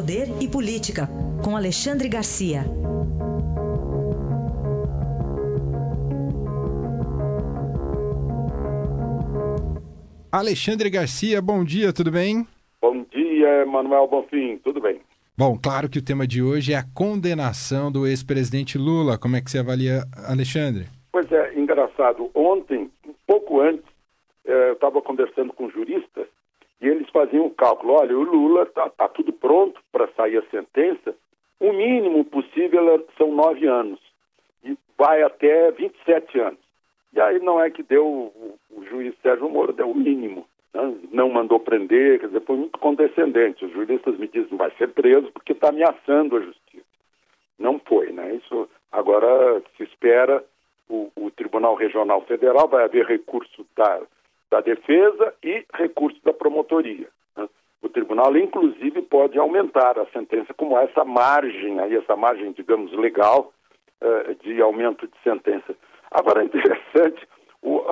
Poder e Política, com Alexandre Garcia. Alexandre Garcia, bom dia, tudo bem? Bom dia, Manuel Bonfim, tudo bem? Bom, claro que o tema de hoje é a condenação do ex-presidente Lula. Como é que você avalia, Alexandre? Pois é, engraçado. Ontem, um pouco antes, eh, eu estava conversando com juristas e eles faziam o cálculo. Olha, o Lula está tá tudo pronto para sair a sentença. O mínimo possível é, são nove anos e vai até 27 anos. E aí não é que deu, o, o juiz Sérgio Moro deu o mínimo, né? não mandou prender, quer dizer, foi muito condescendente. Os juristas me dizem, vai ser preso porque está ameaçando a justiça. Não foi, né? Isso agora se espera o, o Tribunal Regional Federal, vai haver recurso da, da defesa e recurso da promotoria. Né? O tribunal, inclusive, pode aumentar a sentença, como essa margem, aí, essa margem, digamos, legal uh, de aumento de sentença. Agora é interessante, o,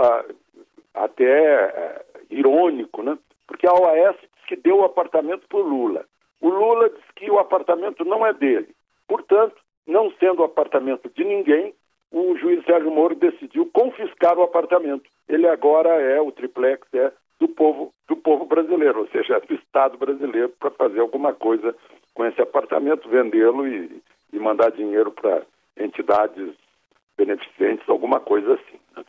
até uh, irônico, né? porque a OAS diz que deu o apartamento para o Lula. O Lula diz que o apartamento não é dele. Portanto, não sendo o apartamento de ninguém, o juiz Sérgio Moro decidiu confiscar o apartamento. Ele agora é, o triplex é do povo, do povo brasileiro, ou seja, é do Estado brasileiro, para fazer alguma coisa com esse apartamento, vendê-lo e, e mandar dinheiro para entidades beneficentes, alguma coisa assim. Né?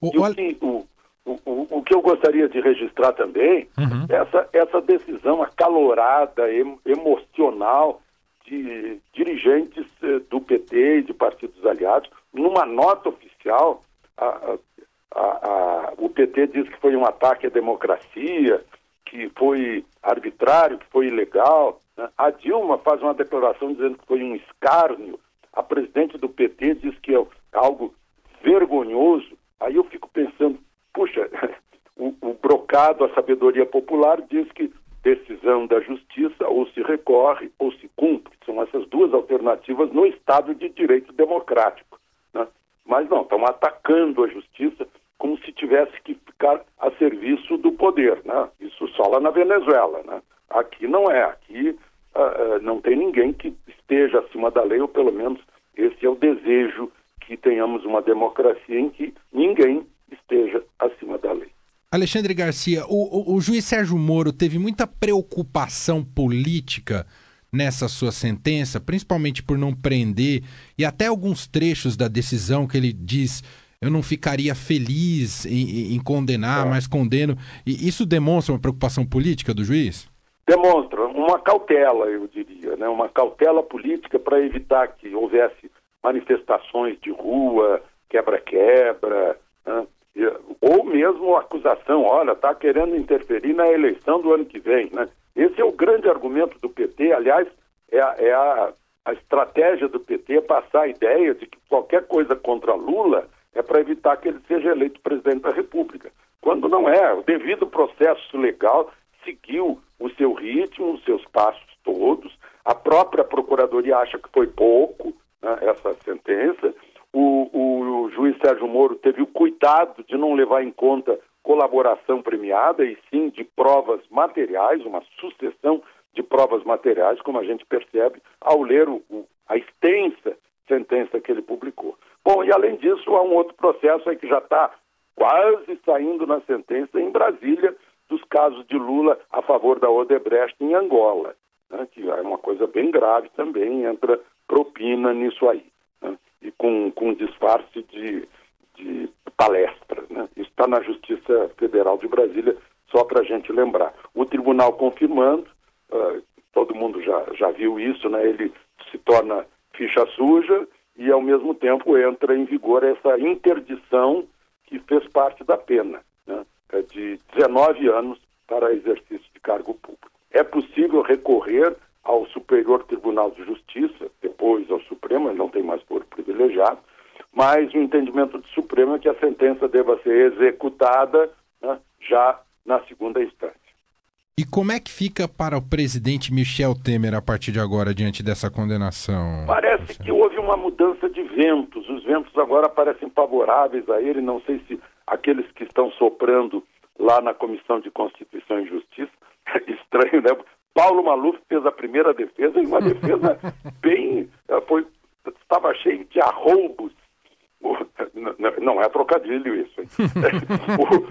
O, e o que, o, o, o, que eu gostaria de registrar também uhum. é essa, essa decisão acalorada, em, emocional de dirigentes eh, do PT e de partidos aliados. Numa nota oficial, a, a, a, o PT diz que foi um ataque à democracia, que foi arbitrário, que foi ilegal. Né? A Dilma faz uma declaração dizendo que foi um escárnio a presidente do PT diz que é algo vergonhoso. Aí eu fico pensando, puxa, o, o brocado, a sabedoria popular diz que decisão da justiça ou se recorre ou se cumpre. São essas duas alternativas no Estado de Direito Democrático. Né? Mas não, estão atacando a justiça como se tivesse que ficar a serviço do poder. Né? Isso só lá na Venezuela. Né? Aqui não é. Aqui uh, uh, não tem ninguém que esteja acima da lei, ou pelo menos esse é o desejo que tenhamos uma democracia em que ninguém esteja acima da lei. Alexandre Garcia, o, o, o juiz Sérgio Moro teve muita preocupação política nessa sua sentença, principalmente por não prender, e até alguns trechos da decisão que ele diz eu não ficaria feliz em, em condenar, é. mas condeno. E isso demonstra uma preocupação política do juiz? Demonstra uma cautela, eu diria, né? uma cautela política para evitar que houvesse manifestações de rua, quebra-quebra, né? ou mesmo acusação, olha, está querendo interferir na eleição do ano que vem. Né? Esse é o grande argumento do PT, aliás, é, a, é a, a estratégia do PT passar a ideia de que qualquer coisa contra Lula é para evitar que ele seja eleito presidente da República. Quando não é, o devido processo legal seguiu o seu ritmo, os seus passos todos. A própria Procuradoria acha que foi pouco né, essa sentença. O, o, o, juiz Sérgio Moro teve o cuidado de não levar em conta colaboração premiada e sim de provas materiais, uma sucessão de provas materiais, como a gente percebe ao ler o, a extensa sentença que ele publicou. Bom, e além disso, há um outro processo aí que já está quase saindo na sentença em Brasília, dos casos de Lula a favor da Odebrecht em Angola, né, que é uma coisa bem grave também, entra propina nisso aí, né, e com, com disfarce de, de palestra. Né. Isso está na Justiça Federal de Brasília, só para a gente lembrar. O tribunal confirmando, uh, todo mundo já, já viu isso, né, ele se torna ficha suja e, ao mesmo tempo, entra em vigor essa interdição que fez parte da pena. Né de 19 anos para exercício de cargo público. É possível recorrer ao Superior Tribunal de Justiça, depois ao Supremo, não tem mais foro privilegiado, mas o entendimento do Supremo é que a sentença deva ser executada né, já na segunda instância. E como é que fica para o presidente Michel Temer a partir de agora, diante dessa condenação? Parece que houve uma mudança de ventos. Os ventos agora parecem favoráveis a ele. Não sei se aqueles que estão soprando lá na Comissão de Constituição e Justiça, estranho, né? Paulo Maluf fez a primeira defesa e uma defesa bem. Eh, foi, estava cheio de arrombos. Não é trocadilho isso, o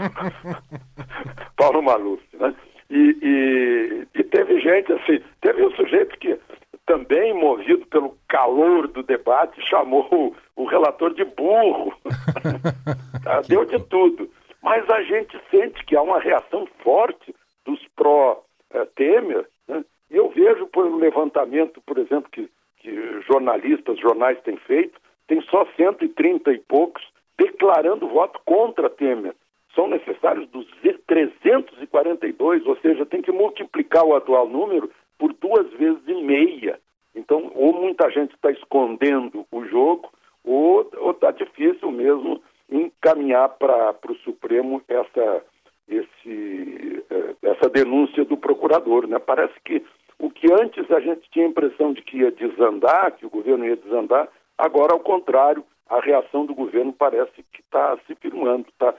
Paulo Maluf, né? E, e, e, teve gente assim, teve um sujeito que também movido pelo calor do debate chamou o, o relator de burro. Tá, deu de tudo. Mas a gente sente que há uma reação forte dos pró-Temer, né? e eu vejo por um levantamento, por exemplo, que, que jornalistas, jornais têm feito, tem só 130 e poucos declarando voto contra Temer. São necessários 342, ou seja, tem que multiplicar o atual número por duas vezes e meia. Então, ou muita gente está escondendo o jogo, ou está difícil mesmo encaminhar para o Supremo essa, esse, eh, essa denúncia do procurador. Né? Parece que o que antes a gente tinha a impressão de que ia desandar, que o governo ia desandar, agora, ao contrário, a reação do governo parece que está se firmando, está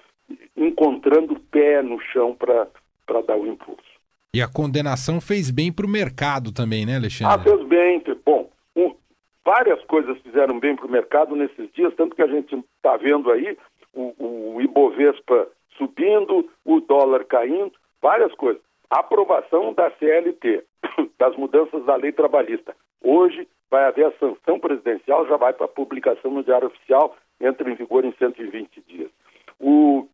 encontrando pé no chão para dar o impulso. E a condenação fez bem para o mercado também, né, Alexandre? Ah, fez bem. Bom, um, várias coisas fizeram bem para o mercado nesses dias, tanto que a gente está vendo aí o, o Ibovespa subindo, o dólar caindo, várias coisas. aprovação da CLT, das mudanças da lei trabalhista. Hoje vai haver a sanção presidencial, já vai para publicação no Diário Oficial, entra em vigor em 120 dias. O,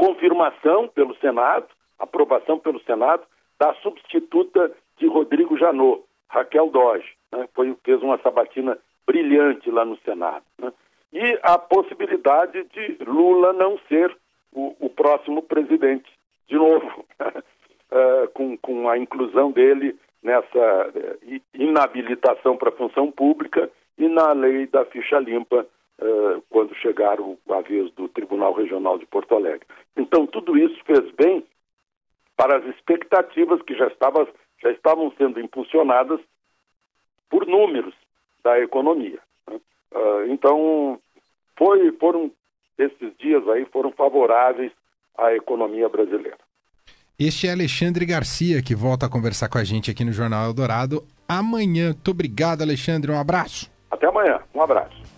confirmação pelo Senado, aprovação pelo Senado, da substituta de Rodrigo Janot, Raquel Doge, né, foi, fez uma sabatina brilhante lá no Senado. Né, e a possibilidade de Lula não ser o, o próximo presidente, de novo, uh, com, com a inclusão dele nessa uh, inabilitação para a função pública e na lei da ficha limpa uh, quando chegar o, a vez do Tribunal Regional de Porto Alegre. Então, tudo isso fez bem para as expectativas que já, estava, já estavam sendo impulsionadas por números da economia. Né? Uh, então, foi, foram esses dias aí foram favoráveis à economia brasileira. Este é Alexandre Garcia, que volta a conversar com a gente aqui no Jornal Eldorado amanhã. Muito obrigado, Alexandre. Um abraço. Até amanhã. Um abraço.